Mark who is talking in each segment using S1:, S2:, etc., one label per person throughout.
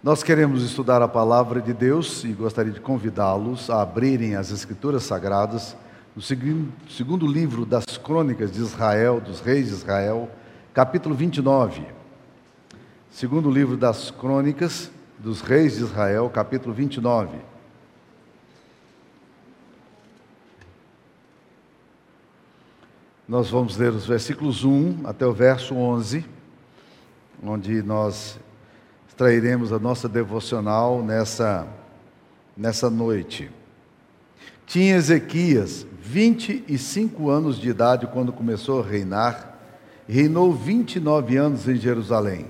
S1: Nós queremos estudar a palavra de Deus e gostaria de convidá-los a abrirem as Escrituras Sagradas no segundo livro das Crônicas de Israel, dos Reis de Israel, capítulo 29. Segundo livro das Crônicas dos Reis de Israel, capítulo 29. Nós vamos ler os versículos 1 até o verso 11, onde nós extrairemos a nossa devocional nessa, nessa noite. Tinha Ezequias 25 anos de idade quando começou a reinar, reinou 29 anos em Jerusalém.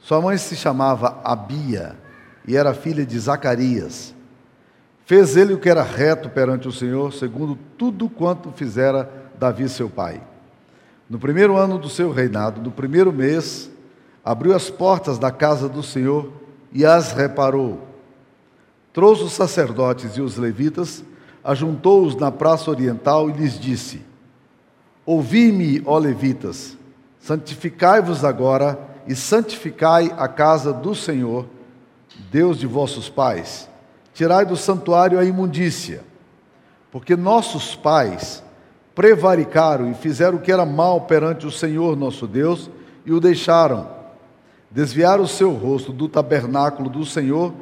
S1: Sua mãe se chamava Abia e era filha de Zacarias. Fez ele o que era reto perante o Senhor, segundo tudo quanto fizera Davi seu pai. No primeiro ano do seu reinado, no primeiro mês, abriu as portas da casa do Senhor e as reparou. Trouxe os sacerdotes e os levitas, ajuntou-os na praça oriental e lhes disse: Ouvi-me, ó levitas, santificai-vos agora e santificai a casa do Senhor, Deus de vossos pais. Tirai do santuário a imundícia, porque nossos pais prevaricaram e fizeram o que era mal perante o Senhor nosso Deus e o deixaram desviaram o seu rosto do tabernáculo do Senhor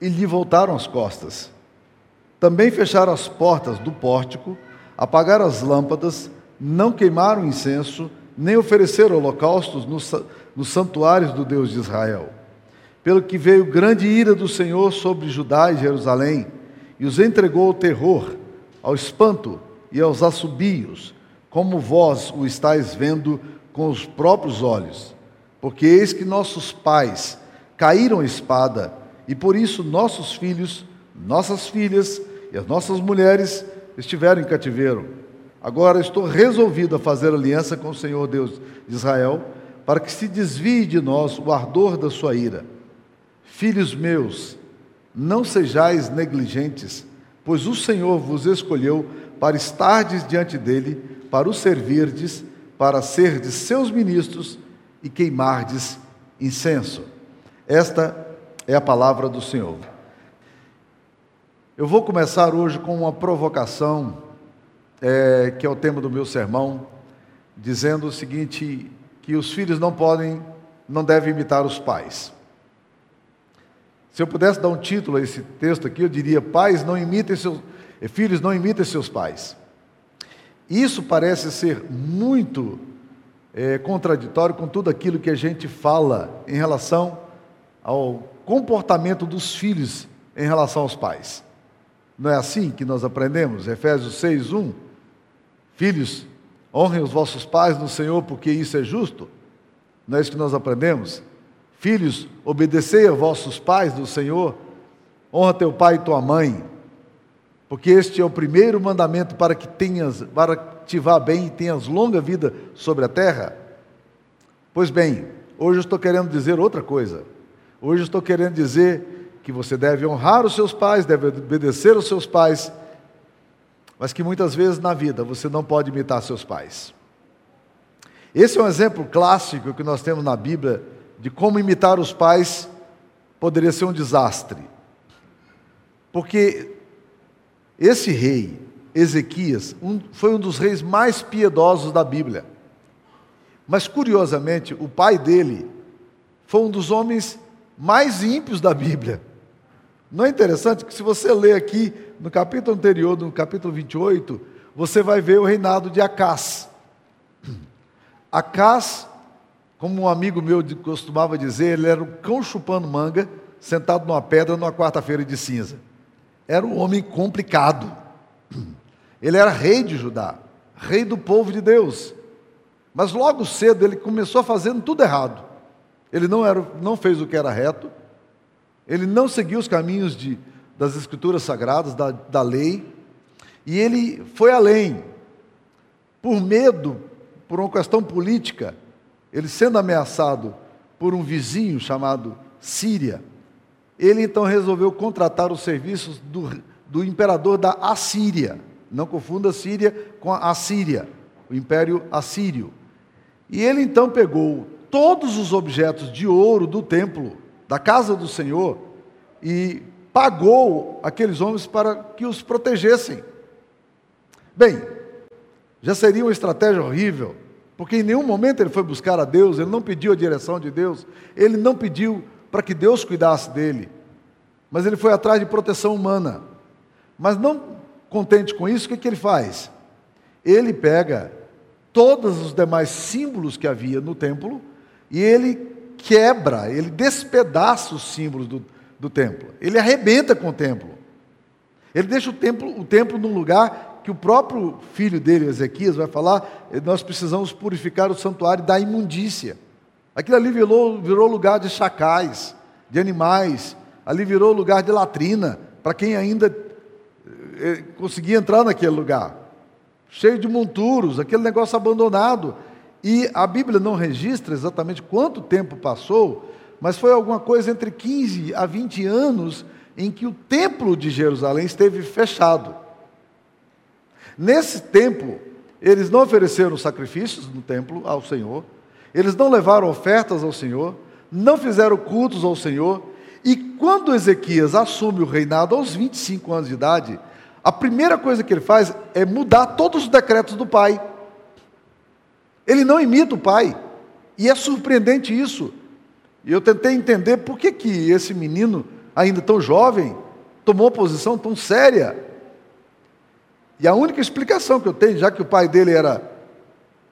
S1: e lhe voltaram as costas. Também fecharam as portas do pórtico, apagaram as lâmpadas, não queimaram incenso, nem ofereceram holocaustos nos santuários do Deus de Israel. Pelo que veio grande ira do Senhor sobre Judá e Jerusalém, e os entregou ao terror, ao espanto e aos assobios, como vós o estáis vendo com os próprios olhos porque eis que nossos pais caíram espada, e por isso nossos filhos, nossas filhas e as nossas mulheres estiveram em cativeiro. Agora estou resolvido a fazer aliança com o Senhor Deus de Israel, para que se desvie de nós o ardor da sua ira. Filhos meus, não sejais negligentes, pois o Senhor vos escolheu para estardes diante dele, para o servirdes, para serdes seus ministros e queimardes incenso. Esta é a palavra do Senhor. Eu vou começar hoje com uma provocação, é, que é o tema do meu sermão, dizendo o seguinte: que os filhos não podem, não devem imitar os pais. Se eu pudesse dar um título a esse texto aqui, eu diria: pais não imitem seus, filhos não imitem seus pais. Isso parece ser muito é, contraditório com tudo aquilo que a gente fala em relação ao comportamento dos filhos em relação aos pais. Não é assim que nós aprendemos? Efésios 6, 1. Filhos, honrem os vossos pais no Senhor, porque isso é justo. Não é isso que nós aprendemos? Filhos, obedecei a vossos pais no Senhor, honra teu pai e tua mãe, porque este é o primeiro mandamento para que tenhas, para te vá bem e tenhas longa vida sobre a terra? Pois bem, hoje eu estou querendo dizer outra coisa. Hoje eu estou querendo dizer que você deve honrar os seus pais, deve obedecer aos seus pais, mas que muitas vezes na vida você não pode imitar seus pais. Esse é um exemplo clássico que nós temos na Bíblia de como imitar os pais poderia ser um desastre. Porque esse rei, Ezequias, um, foi um dos reis mais piedosos da Bíblia. Mas, curiosamente, o pai dele foi um dos homens mais ímpios da Bíblia. Não é interessante que, se você ler aqui no capítulo anterior, no capítulo 28, você vai ver o reinado de Acás. Acás, como um amigo meu costumava dizer, ele era um cão chupando manga, sentado numa pedra numa quarta-feira de cinza era um homem complicado. Ele era rei de Judá, rei do povo de Deus. Mas logo cedo ele começou fazendo tudo errado. Ele não, era, não fez o que era reto, ele não seguiu os caminhos de, das escrituras sagradas, da, da lei, e ele foi além. Por medo, por uma questão política, ele sendo ameaçado por um vizinho chamado Síria, ele então resolveu contratar os serviços do, do imperador da Assíria. Não confunda Síria com a Assíria, o império assírio. E ele então pegou todos os objetos de ouro do templo da casa do Senhor e pagou aqueles homens para que os protegessem. Bem, já seria uma estratégia horrível, porque em nenhum momento ele foi buscar a Deus, ele não pediu a direção de Deus, ele não pediu para que Deus cuidasse dele, mas ele foi atrás de proteção humana. Mas não contente com isso, o que, que ele faz? Ele pega todos os demais símbolos que havia no templo e ele quebra, ele despedaça os símbolos do, do templo, ele arrebenta com o templo. Ele deixa o templo, o templo num lugar que o próprio filho dele, Ezequias, vai falar: nós precisamos purificar o santuário da imundícia. Aquilo ali virou, virou lugar de chacais, de animais, ali virou lugar de latrina, para quem ainda eh, conseguia entrar naquele lugar. Cheio de monturos, aquele negócio abandonado. E a Bíblia não registra exatamente quanto tempo passou, mas foi alguma coisa entre 15 a 20 anos em que o templo de Jerusalém esteve fechado. Nesse tempo, eles não ofereceram sacrifícios no templo ao Senhor, eles não levaram ofertas ao Senhor, não fizeram cultos ao Senhor, e quando Ezequias assume o reinado aos 25 anos de idade, a primeira coisa que ele faz é mudar todos os decretos do pai. Ele não imita o pai. E é surpreendente isso. E eu tentei entender por que, que esse menino, ainda tão jovem, tomou posição tão séria. E a única explicação que eu tenho, já que o pai dele era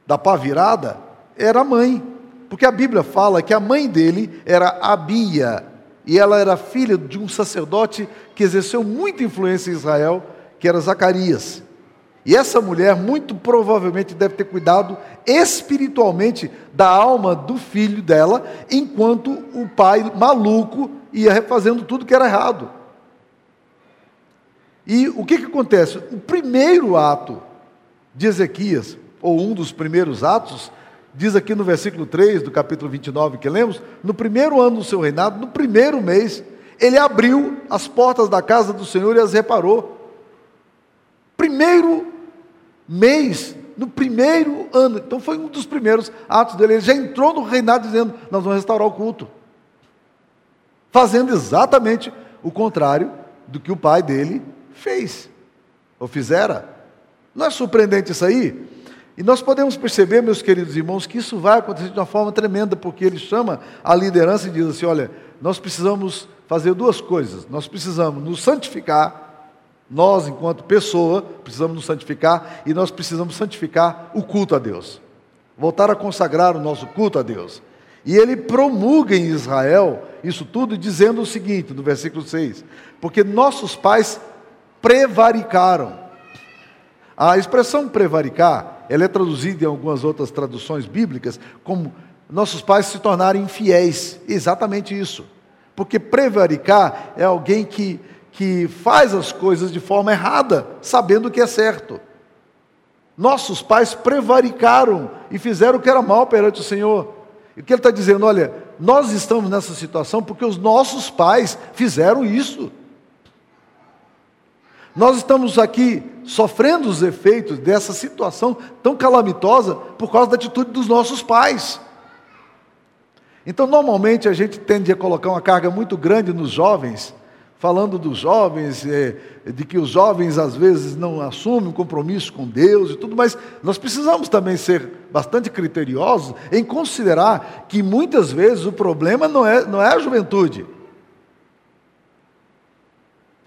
S1: da pá virada, era a mãe. Porque a Bíblia fala que a mãe dele era Abia, e ela era filha de um sacerdote que exerceu muita influência em Israel, que era Zacarias. E essa mulher, muito provavelmente, deve ter cuidado espiritualmente da alma do filho dela, enquanto o pai maluco ia refazendo tudo que era errado. E o que, que acontece? O primeiro ato de Ezequias, ou um dos primeiros atos, diz aqui no versículo 3 do capítulo 29 que lemos: no primeiro ano do seu reinado, no primeiro mês, ele abriu as portas da casa do Senhor e as reparou. Primeiro mês, no primeiro ano. Então foi um dos primeiros atos dele. Ele já entrou no reinado dizendo: Nós vamos restaurar o culto. Fazendo exatamente o contrário do que o pai dele fez, ou fizera. Não é surpreendente isso aí? E nós podemos perceber, meus queridos irmãos, que isso vai acontecer de uma forma tremenda, porque ele chama a liderança e diz assim: olha, nós precisamos fazer duas coisas. Nós precisamos nos santificar nós, enquanto pessoa, precisamos nos santificar e nós precisamos santificar o culto a Deus. Voltar a consagrar o nosso culto a Deus. E ele promulga em Israel isso tudo dizendo o seguinte, no versículo 6: Porque nossos pais prevaricaram. A expressão prevaricar, ela é traduzida em algumas outras traduções bíblicas como nossos pais se tornarem infiéis. Exatamente isso. Porque prevaricar é alguém que que faz as coisas de forma errada, sabendo que é certo. Nossos pais prevaricaram e fizeram o que era mal perante o Senhor. E o que ele está dizendo? Olha, nós estamos nessa situação porque os nossos pais fizeram isso. Nós estamos aqui sofrendo os efeitos dessa situação tão calamitosa por causa da atitude dos nossos pais. Então, normalmente a gente tende a colocar uma carga muito grande nos jovens, falando dos jovens, é, de que os jovens às vezes não assumem um compromisso com Deus e tudo, mas nós precisamos também ser bastante criteriosos em considerar que muitas vezes o problema não é, não é a juventude.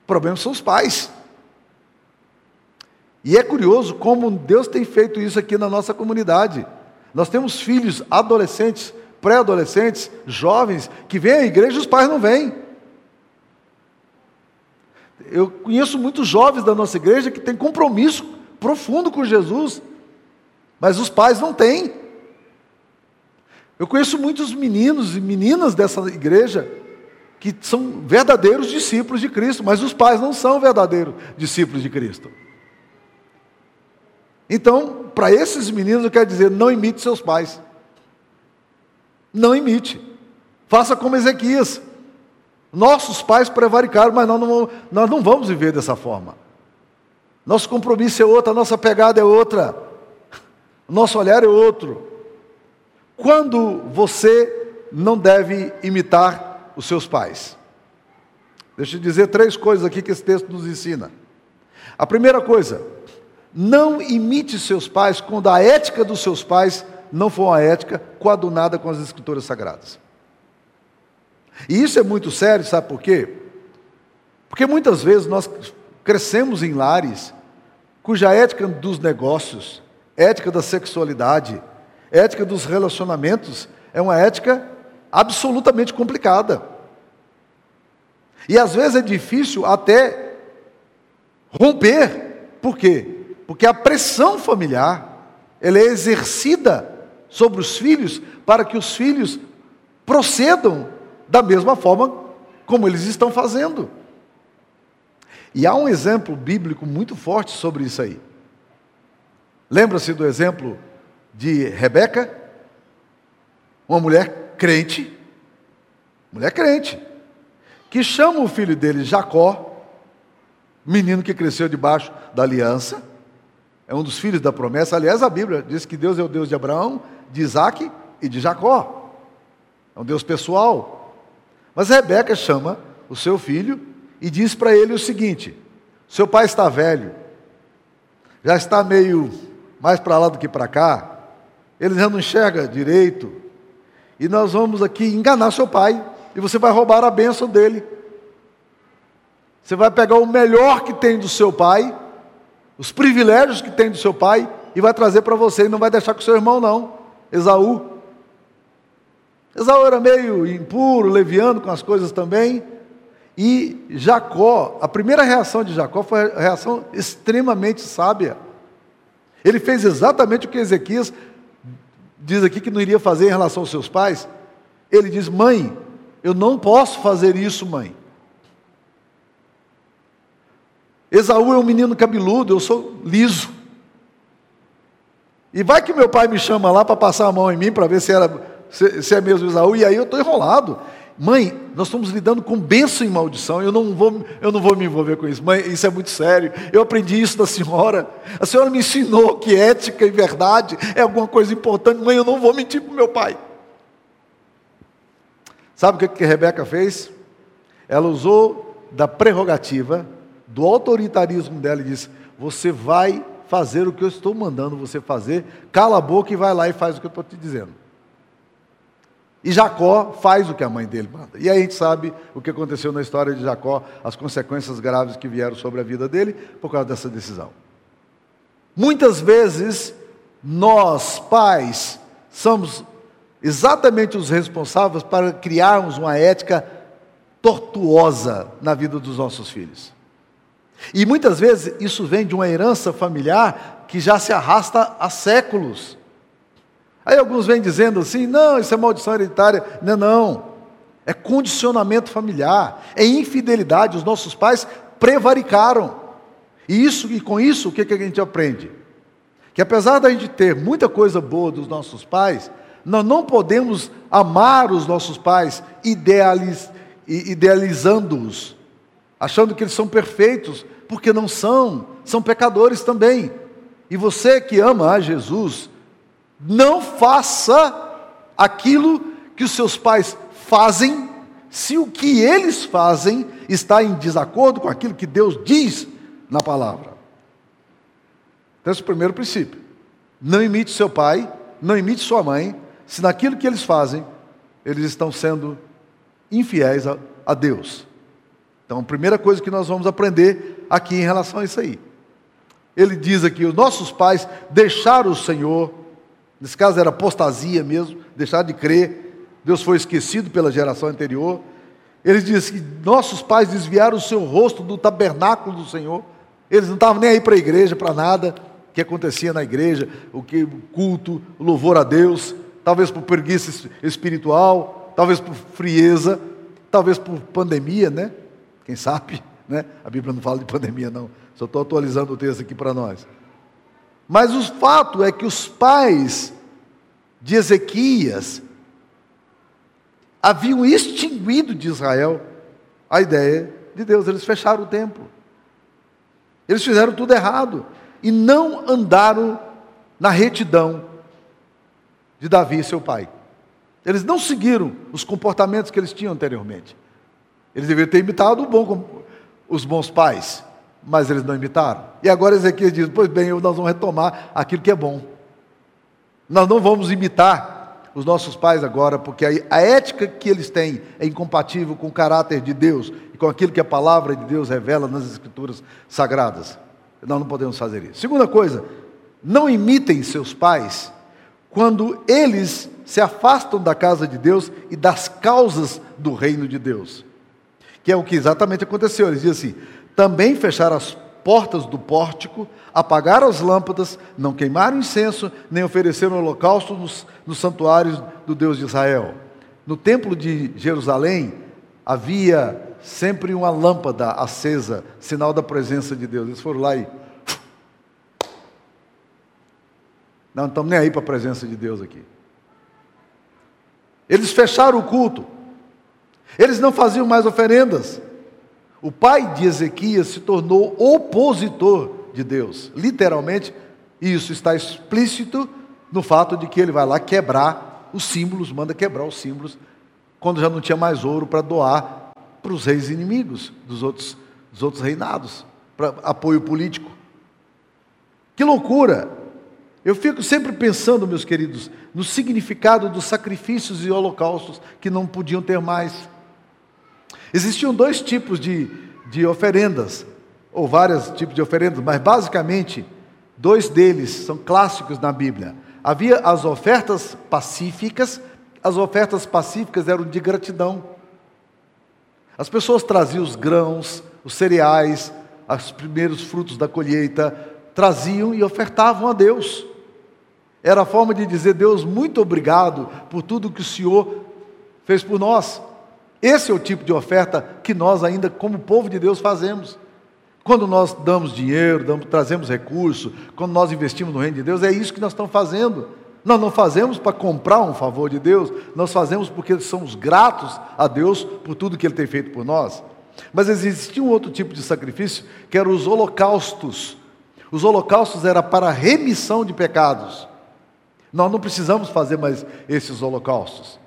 S1: O problema são os pais. E é curioso como Deus tem feito isso aqui na nossa comunidade. Nós temos filhos adolescentes, pré-adolescentes, jovens, que vêm à igreja e os pais não vêm. Eu conheço muitos jovens da nossa igreja que têm compromisso profundo com Jesus, mas os pais não têm. Eu conheço muitos meninos e meninas dessa igreja que são verdadeiros discípulos de Cristo, mas os pais não são verdadeiros discípulos de Cristo. Então, para esses meninos, eu quero dizer: não imite seus pais. Não imite. Faça como Ezequias. Nossos pais prevaricaram, mas nós não, nós não vamos viver dessa forma. Nosso compromisso é outro, a nossa pegada é outra, nosso olhar é outro. Quando você não deve imitar os seus pais. Deixa eu dizer três coisas aqui que esse texto nos ensina. A primeira coisa, não imite seus pais quando a ética dos seus pais não for uma ética coadunada com as escrituras sagradas. E isso é muito sério, sabe por quê? Porque muitas vezes nós crescemos em lares cuja ética dos negócios, ética da sexualidade, ética dos relacionamentos é uma ética absolutamente complicada. E às vezes é difícil até romper. Por quê? Porque a pressão familiar ela é exercida sobre os filhos para que os filhos procedam da mesma forma como eles estão fazendo. E há um exemplo bíblico muito forte sobre isso aí. Lembra-se do exemplo de Rebeca? Uma mulher crente, mulher crente, que chama o filho dele Jacó, menino que cresceu debaixo da aliança, é um dos filhos da promessa. Aliás, a Bíblia diz que Deus é o Deus de Abraão, de Isaac e de Jacó. É um Deus pessoal. Mas Rebeca chama o seu filho e diz para ele o seguinte: seu pai está velho, já está meio mais para lá do que para cá, ele já não enxerga direito, e nós vamos aqui enganar seu pai, e você vai roubar a bênção dele. Você vai pegar o melhor que tem do seu pai os privilégios que tem do seu pai e vai trazer para você e não vai deixar com seu irmão, não. Esaú. Esaú era meio impuro, leviano com as coisas também. E Jacó, a primeira reação de Jacó foi a reação extremamente sábia. Ele fez exatamente o que Ezequias diz aqui que não iria fazer em relação aos seus pais. Ele diz: Mãe, eu não posso fazer isso, mãe. Esaú é um menino cabeludo, eu sou liso. E vai que meu pai me chama lá para passar a mão em mim para ver se, era, se, se, é mesmo Esaú, e aí eu estou enrolado. Mãe, nós estamos lidando com bênção e maldição, eu não, vou, eu não vou me envolver com isso. Mãe, isso é muito sério. Eu aprendi isso da senhora. A senhora me ensinou que ética e verdade é alguma coisa importante. Mãe, eu não vou mentir para meu pai. Sabe o que, que Rebeca fez? Ela usou da prerrogativa do autoritarismo dela e disse: Você vai fazer o que eu estou mandando você fazer, cala a boca e vai lá e faz o que eu estou te dizendo. E Jacó faz o que a mãe dele manda. E aí a gente sabe o que aconteceu na história de Jacó, as consequências graves que vieram sobre a vida dele por causa dessa decisão. Muitas vezes, nós, pais, somos exatamente os responsáveis para criarmos uma ética tortuosa na vida dos nossos filhos. E muitas vezes isso vem de uma herança familiar que já se arrasta há séculos. Aí alguns vêm dizendo assim: não, isso é maldição hereditária. Não, não. É condicionamento familiar, é infidelidade. Os nossos pais prevaricaram. E isso e com isso o que, que a gente aprende? Que apesar da gente ter muita coisa boa dos nossos pais, nós não podemos amar os nossos pais idealiz, idealizando-os, achando que eles são perfeitos, porque não são, são pecadores também. E você que ama a Jesus, não faça aquilo que os seus pais fazem, se o que eles fazem está em desacordo com aquilo que Deus diz na palavra. Então, esse é o primeiro princípio. Não imite seu pai, não imite sua mãe, se naquilo que eles fazem, eles estão sendo infiéis a, a Deus. Então, a primeira coisa que nós vamos aprender aqui em relação a isso aí. Ele diz aqui: os nossos pais deixaram o Senhor, nesse caso era apostasia mesmo, deixaram de crer, Deus foi esquecido pela geração anterior. Ele diz que nossos pais desviaram o seu rosto do tabernáculo do Senhor, eles não estavam nem aí para a igreja, para nada que acontecia na igreja, o que o culto, o louvor a Deus, talvez por preguiça espiritual, talvez por frieza, talvez por pandemia, né? Quem sabe, né? A Bíblia não fala de pandemia, não. Só estou atualizando o texto aqui para nós. Mas o fato é que os pais de Ezequias haviam extinguido de Israel a ideia de Deus. Eles fecharam o templo. Eles fizeram tudo errado. E não andaram na retidão de Davi, seu pai. Eles não seguiram os comportamentos que eles tinham anteriormente. Eles deveriam ter imitado bom, os bons pais, mas eles não imitaram. E agora Ezequiel diz: Pois bem, nós vamos retomar aquilo que é bom. Nós não vamos imitar os nossos pais agora, porque a, ética que eles têm é incompatível com o caráter de Deus e com aquilo que a palavra de Deus revela nas Escrituras sagradas. Nós não podemos fazer isso. Segunda coisa, não imitem seus pais quando eles se afastam da casa de Deus e das causas do reino de Deus. Que é o que exatamente aconteceu. Eles dizem assim: também fecharam as portas do pórtico, apagaram as lâmpadas, não queimaram incenso, nem ofereceram holocausto nos, nos santuários do Deus de Israel. No templo de Jerusalém havia sempre uma lâmpada acesa, sinal da presença de Deus. Eles foram lá e. Não, não estamos nem aí para a presença de Deus aqui. Eles fecharam o culto. Eles não faziam mais oferendas. O pai de Ezequias se tornou opositor de Deus. Literalmente, isso está explícito no fato de que ele vai lá quebrar os símbolos, manda quebrar os símbolos, quando já não tinha mais ouro para doar para os reis inimigos dos outros, dos outros reinados, para apoio político. Que loucura! Eu fico sempre pensando, meus queridos, no significado dos sacrifícios e holocaustos que não podiam ter mais. Existiam dois tipos de, de oferendas, ou vários tipos de oferendas, mas basicamente, dois deles são clássicos na Bíblia. Havia as ofertas pacíficas, as ofertas pacíficas eram de gratidão. As pessoas traziam os grãos, os cereais, os primeiros frutos da colheita, traziam e ofertavam a Deus. Era a forma de dizer, Deus, muito obrigado por tudo que o Senhor fez por nós. Esse é o tipo de oferta que nós ainda, como povo de Deus, fazemos. Quando nós damos dinheiro, damos, trazemos recurso, quando nós investimos no reino de Deus, é isso que nós estamos fazendo. Nós não fazemos para comprar um favor de Deus, nós fazemos porque somos gratos a Deus por tudo que Ele tem feito por nós. Mas existia um outro tipo de sacrifício, que eram os holocaustos. Os holocaustos era para remissão de pecados. Nós não precisamos fazer mais esses holocaustos.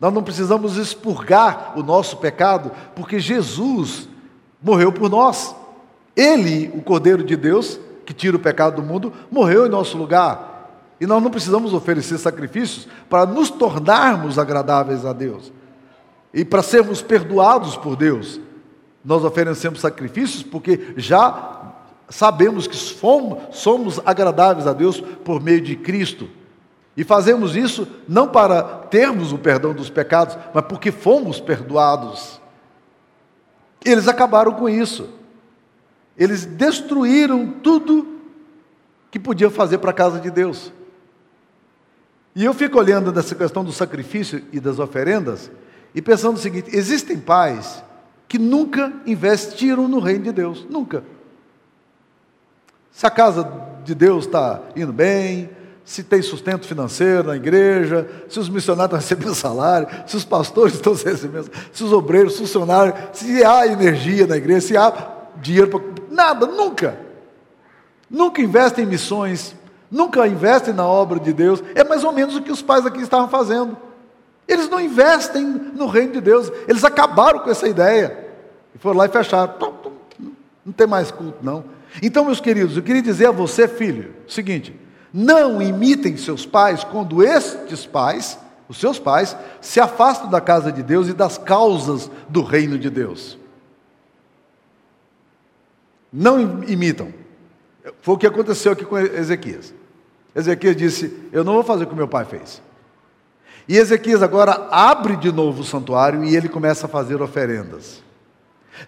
S1: Nós não precisamos expurgar o nosso pecado, porque Jesus morreu por nós. Ele, o Cordeiro de Deus, que tira o pecado do mundo, morreu em nosso lugar. E nós não precisamos oferecer sacrifícios para nos tornarmos agradáveis a Deus e para sermos perdoados por Deus. Nós oferecemos sacrifícios porque já sabemos que somos, somos agradáveis a Deus por meio de Cristo. E fazemos isso não para termos o perdão dos pecados, mas porque fomos perdoados. Eles acabaram com isso. Eles destruíram tudo que podiam fazer para a casa de Deus. E eu fico olhando nessa questão do sacrifício e das oferendas e pensando o seguinte: existem pais que nunca investiram no reino de Deus, nunca. Se a casa de Deus está indo bem, se tem sustento financeiro na igreja, se os missionários estão recebendo salário, se os pastores estão recebendo, se os obreiros, funcionários, se há energia na igreja, se há dinheiro para. Nada, nunca. Nunca investem em missões, nunca investem na obra de Deus. É mais ou menos o que os pais aqui estavam fazendo. Eles não investem no reino de Deus, eles acabaram com essa ideia. E foram lá e fecharam. Não tem mais culto, não. Então, meus queridos, eu queria dizer a você, filho, o seguinte: não imitem seus pais quando estes pais, os seus pais, se afastam da casa de Deus e das causas do reino de Deus. Não imitam. Foi o que aconteceu aqui com Ezequias. Ezequias disse: Eu não vou fazer o que meu pai fez. E Ezequias agora abre de novo o santuário e ele começa a fazer oferendas.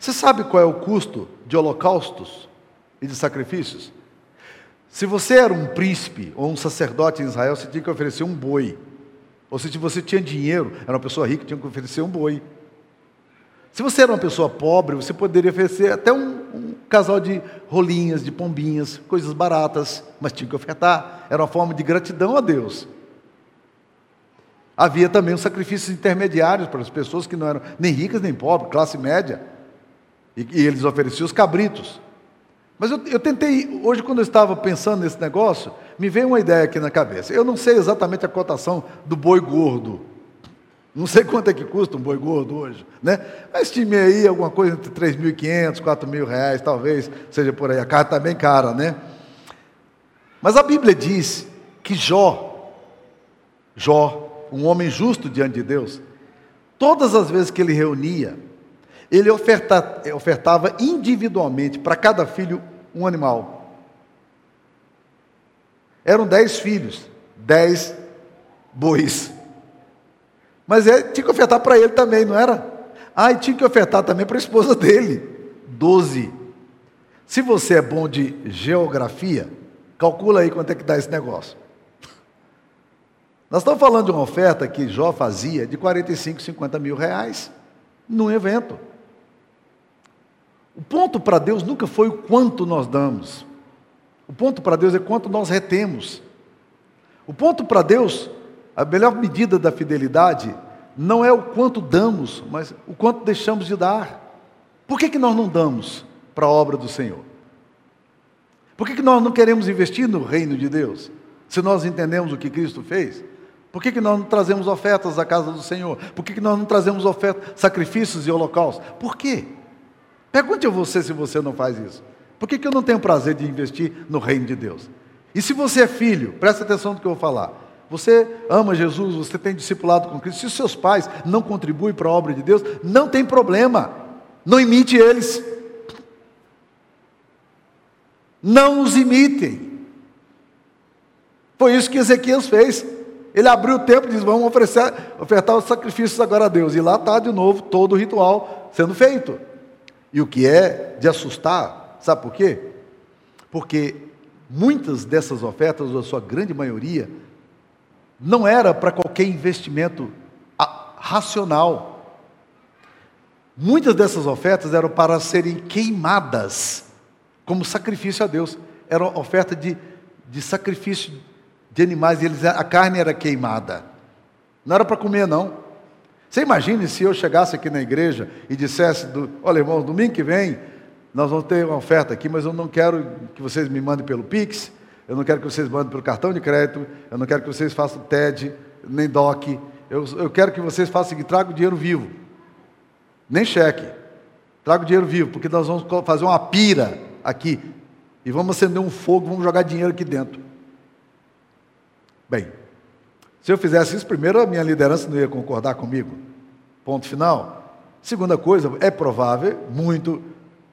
S1: Você sabe qual é o custo de holocaustos e de sacrifícios? Se você era um príncipe ou um sacerdote em Israel, você tinha que oferecer um boi. Ou se você tinha dinheiro, era uma pessoa rica, tinha que oferecer um boi. Se você era uma pessoa pobre, você poderia oferecer até um, um casal de rolinhas, de pombinhas, coisas baratas, mas tinha que ofertar. Era uma forma de gratidão a Deus. Havia também os sacrifícios intermediários para as pessoas que não eram nem ricas nem pobres, classe média. E, e eles ofereciam os cabritos. Mas eu, eu, tentei, hoje, quando eu estava pensando nesse negócio, me veio uma ideia aqui na cabeça. Eu não sei exatamente a cotação do boi gordo. Não sei quanto é que custa um boi gordo hoje, né? Mas time aí alguma coisa entre 3.500, 4.000 reais, talvez, seja por aí. A carne está bem cara, né? Mas a Bíblia diz que Jó, Jó, um homem justo diante de Deus, todas as vezes que ele reunia, ele oferta, ofertava individualmente para cada filho um animal. Eram dez filhos, dez bois. Mas ele tinha que ofertar para ele também, não era? Ah, e tinha que ofertar também para a esposa dele. Doze. Se você é bom de geografia, calcula aí quanto é que dá esse negócio. Nós estamos falando de uma oferta que Jó fazia de 45, 50 mil reais num evento. O ponto para Deus nunca foi o quanto nós damos. O ponto para Deus é quanto nós retemos. O ponto para Deus, a melhor medida da fidelidade, não é o quanto damos, mas o quanto deixamos de dar. Por que, que nós não damos para a obra do Senhor? Por que, que nós não queremos investir no reino de Deus? Se nós entendemos o que Cristo fez? Por que, que nós não trazemos ofertas à casa do Senhor? Por que, que nós não trazemos ofertas, sacrifícios e holocaustos? Por quê? Pergunte a você se você não faz isso. Por que, que eu não tenho prazer de investir no reino de Deus? E se você é filho, presta atenção no que eu vou falar. Você ama Jesus, você tem discipulado com Cristo. Se os seus pais não contribuem para a obra de Deus, não tem problema. Não imite eles. Não os imitem. Foi isso que Ezequias fez. Ele abriu o templo e disse: Vamos oferecer, ofertar os sacrifícios agora a Deus. E lá está de novo todo o ritual sendo feito. E o que é de assustar, sabe por quê? Porque muitas dessas ofertas, ou a sua grande maioria, não era para qualquer investimento racional. Muitas dessas ofertas eram para serem queimadas como sacrifício a Deus. Era oferta de, de sacrifício de animais, eles, a carne era queimada. Não era para comer, não. Você imagine se eu chegasse aqui na igreja e dissesse, do, olha irmãos, domingo que vem nós vamos ter uma oferta aqui, mas eu não quero que vocês me mandem pelo Pix, eu não quero que vocês mandem pelo cartão de crédito, eu não quero que vocês façam TED, nem DOC, eu, eu quero que vocês façam o seguinte, traga o dinheiro vivo, nem cheque, traga o dinheiro vivo, porque nós vamos fazer uma pira aqui, e vamos acender um fogo, vamos jogar dinheiro aqui dentro. Bem, se eu fizesse isso, primeiro a minha liderança não ia concordar comigo. Ponto final. Segunda coisa, é provável, muito,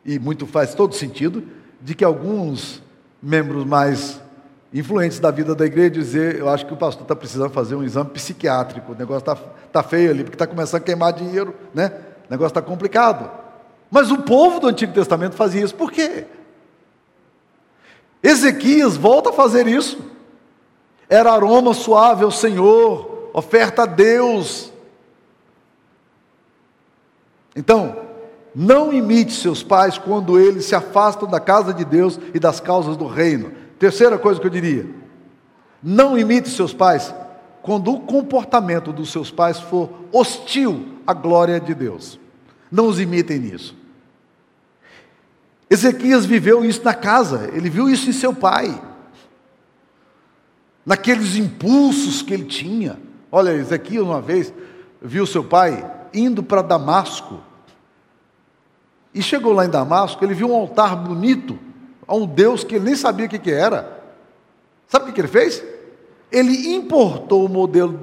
S1: e muito faz todo sentido, de que alguns membros mais influentes da vida da igreja dizer, eu acho que o pastor está precisando fazer um exame psiquiátrico, o negócio está tá feio ali, porque está começando a queimar dinheiro, né? O negócio está complicado. Mas o povo do Antigo Testamento fazia isso, por quê? Ezequias volta a fazer isso era aroma suave ao Senhor, oferta a Deus. Então, não imite seus pais quando eles se afastam da casa de Deus e das causas do reino. Terceira coisa que eu diria: não imite seus pais quando o comportamento dos seus pais for hostil à glória de Deus. Não os imitem nisso. Ezequias viveu isso na casa, ele viu isso em seu pai naqueles impulsos que ele tinha. Olha, Ezequiel, uma vez, viu seu pai indo para Damasco. E chegou lá em Damasco, ele viu um altar bonito a um Deus que ele nem sabia o que, que era. Sabe o que ele fez? Ele importou o modelo,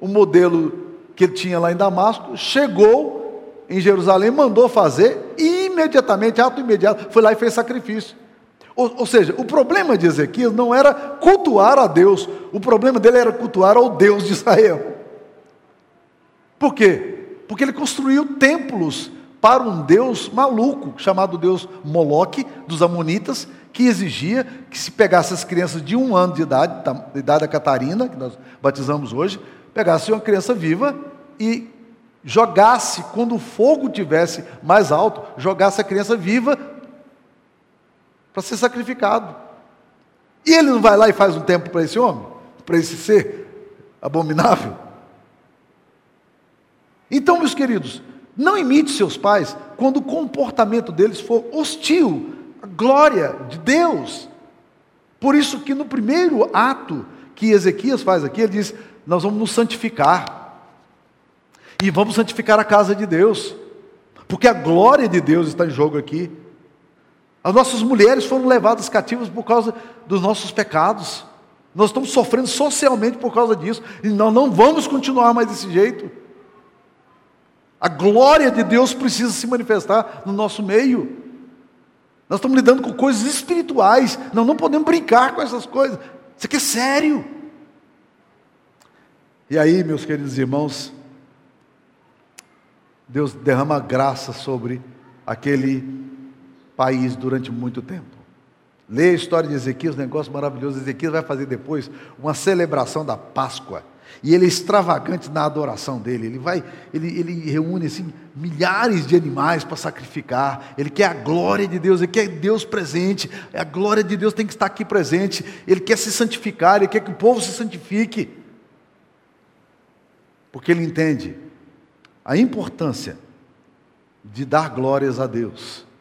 S1: o modelo que ele tinha lá em Damasco, chegou em Jerusalém, mandou fazer e imediatamente, ato imediato, foi lá e fez sacrifício. Ou, ou, seja, o problema de Ezequias não era cultuar a Deus, o problema dele era cultuar ao Deus de Israel. Por quê? Porque ele construiu templos para um Deus maluco, chamado Deus Moloque, dos Amonitas, que exigia que se pegasse as crianças de um ano de idade, de idade da Catarina, que nós batizamos hoje, pegasse uma criança viva e jogasse, quando o fogo tivesse mais alto, jogasse a criança viva para ser sacrificado. E ele não vai lá e faz um templo para esse homem, para esse ser abominável. Então, meus queridos, não imite seus pais quando o comportamento deles for hostil à glória de Deus. Por isso que no primeiro ato que Ezequias faz aqui, ele diz: Nós vamos nos santificar. E vamos santificar a casa de Deus. Porque a glória de Deus está em jogo aqui. As nossas mulheres foram levadas cativas por causa dos nossos pecados. Nós estamos sofrendo socialmente por causa disso. E nós não vamos continuar mais desse jeito. A glória de Deus precisa se manifestar no nosso meio. Nós estamos lidando com coisas espirituais. Nós não podemos brincar com essas coisas. Isso aqui é sério. E aí, meus queridos irmãos, Deus derrama graça sobre aquele país durante muito tempo. Lê a história de Ezequias, um negócio maravilhoso. Ezequias vai fazer depois uma celebração da Páscoa. E ele é extravagante na adoração dele. Ele vai, ele, ele reúne assim, milhares de animais para sacrificar. Ele quer a glória de Deus, ele quer Deus presente. A glória de Deus tem que estar aqui presente. Ele quer se santificar, ele quer que o povo se santifique. Porque ele entende a importância de dar glórias a Deus.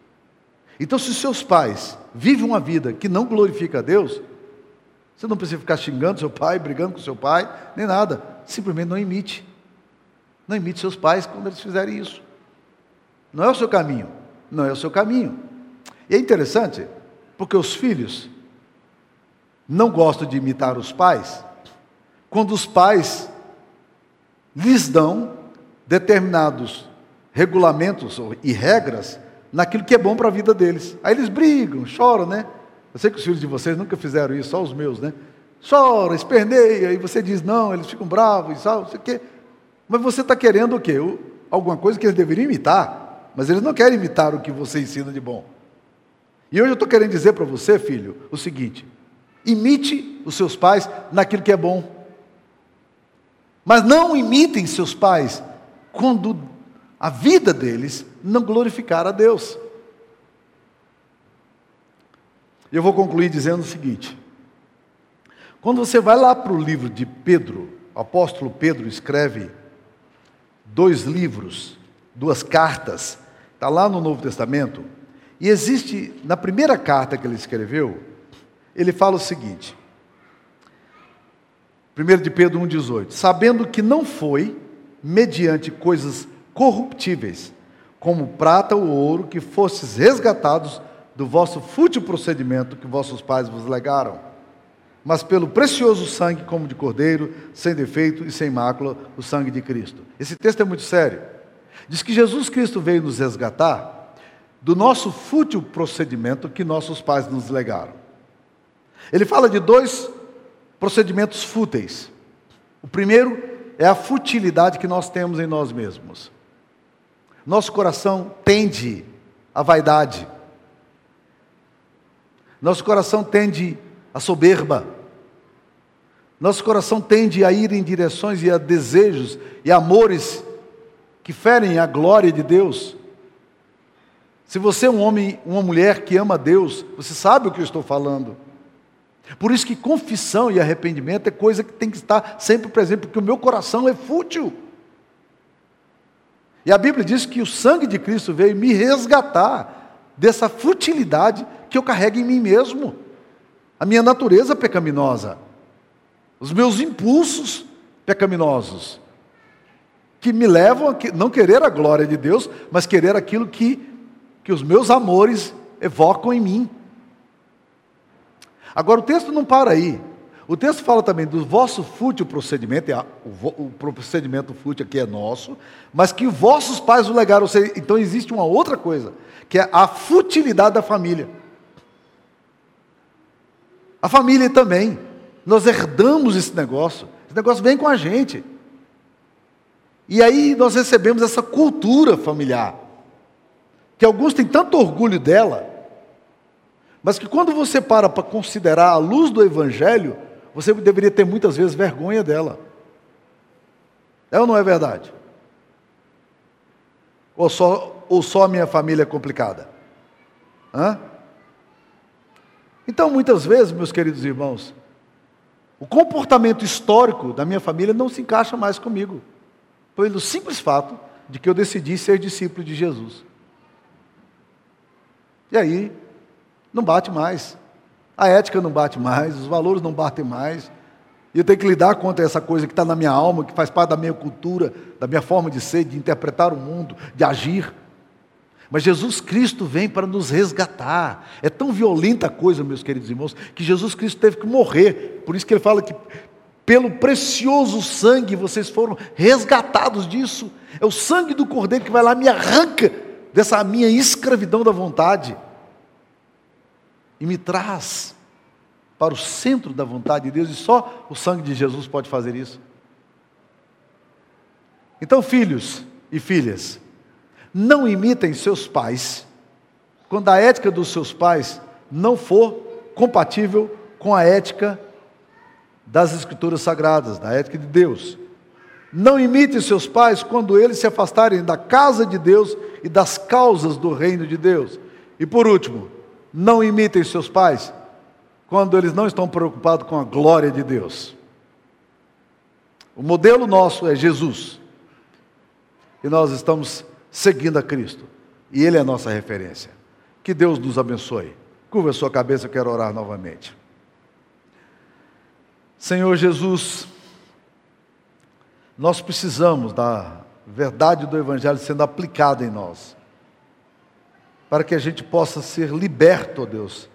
S1: Então, se seus pais vivem uma vida que não glorifica a Deus, você não precisa ficar xingando seu pai, brigando com seu pai, nem nada. Simplesmente não imite. Não imite seus pais quando eles fizerem isso. Não é o seu caminho. Não é o seu caminho. E é interessante, porque os filhos não gostam de imitar os pais, quando os pais lhes dão determinados regulamentos e regras naquilo que é bom para a vida deles. Aí eles brigam, choram, né? Eu sei que os filhos de vocês nunca fizeram isso, só os meus, né? Chora, esperneia, e você diz não, eles ficam bravos e tal, não sei o quê. Mas você está querendo o quê? Alguma coisa que eles deveriam imitar, mas eles não querem imitar o que você ensina de bom. E hoje eu estou querendo dizer para você, filho, o seguinte: imite os seus pais naquilo que é bom. Mas não imitem seus pais quando a vida deles não glorificar a Deus. Eu vou concluir dizendo o seguinte: quando você vai lá para o livro de Pedro, o apóstolo Pedro escreve dois livros, duas cartas, está lá no Novo Testamento, e existe, na primeira carta que ele escreveu, ele fala o seguinte: 1 de Pedro 1,18: Sabendo que não foi mediante coisas corruptíveis, como prata ou ouro, que fostes resgatados do vosso fútil procedimento que vossos pais vos legaram, mas pelo precioso sangue como de cordeiro, sem defeito e sem mácula, o sangue de Cristo. Esse texto é muito sério. Diz que Jesus Cristo veio nos resgatar do nosso fútil procedimento que nossos pais nos legaram. Ele fala de dois procedimentos fúteis. O primeiro é a futilidade que nós temos em nós mesmos. Nosso coração tende à vaidade. Nosso coração tende à soberba. Nosso coração tende a ir em direções e a desejos e amores que ferem a glória de Deus. Se você é um homem, uma mulher que ama Deus, você sabe o que eu estou falando. Por isso que confissão e arrependimento é coisa que tem que estar sempre presente, porque o meu coração é fútil. E a Bíblia diz que o sangue de Cristo veio me resgatar dessa futilidade que eu carrego em mim mesmo. A minha natureza pecaminosa, os meus impulsos pecaminosos, que me levam a não querer a glória de Deus, mas querer aquilo que, que os meus amores evocam em mim. Agora o texto não para aí. O texto fala também do vosso fútil procedimento, o procedimento fútil aqui é nosso, mas que vossos pais o legaram. Então existe uma outra coisa, que é a futilidade da família. A família também. Nós herdamos esse negócio. Esse negócio vem com a gente. E aí nós recebemos essa cultura familiar, que alguns têm tanto orgulho dela, mas que quando você para para considerar a luz do Evangelho, você deveria ter muitas vezes vergonha dela. É ou não é verdade? Ou só, ou só a minha família é complicada? Hã? Então, muitas vezes, meus queridos irmãos, o comportamento histórico da minha família não se encaixa mais comigo, pelo simples fato de que eu decidi ser discípulo de Jesus. E aí, não bate mais. A ética não bate mais, os valores não batem mais. E eu tenho que lidar contra essa coisa que está na minha alma, que faz parte da minha cultura, da minha forma de ser, de interpretar o mundo, de agir. Mas Jesus Cristo vem para nos resgatar. É tão violenta a coisa, meus queridos irmãos, que Jesus Cristo teve que morrer. Por isso que ele fala que pelo precioso sangue vocês foram resgatados disso. É o sangue do Cordeiro que vai lá me arranca dessa minha escravidão da vontade e me traz para o centro da vontade de Deus, e só o sangue de Jesus pode fazer isso. Então, filhos e filhas, não imitem seus pais quando a ética dos seus pais não for compatível com a ética das Escrituras Sagradas, da ética de Deus. Não imitem seus pais quando eles se afastarem da casa de Deus e das causas do reino de Deus. E por último, não imitem seus pais quando eles não estão preocupados com a glória de Deus. O modelo nosso é Jesus. E nós estamos seguindo a Cristo. E Ele é a nossa referência. Que Deus nos abençoe. Curva a sua cabeça, eu quero orar novamente. Senhor Jesus, nós precisamos da verdade do Evangelho sendo aplicada em nós, para que a gente possa ser liberto, ó Deus,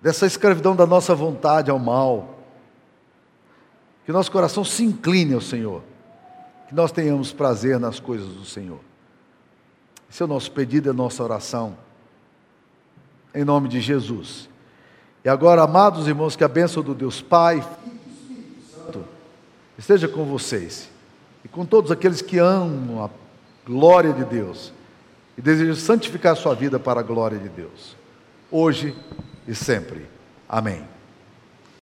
S1: dessa escravidão da nossa vontade ao mal, que nosso coração se incline ao Senhor, que nós tenhamos prazer nas coisas do Senhor. Esse é o nosso pedido, é a nossa oração, em nome de Jesus. E agora, amados irmãos, que a bênção do Deus Pai, Santo esteja com vocês e com todos aqueles que amam a glória de Deus e desejam santificar a sua vida para a glória de Deus, hoje e sempre. Amém.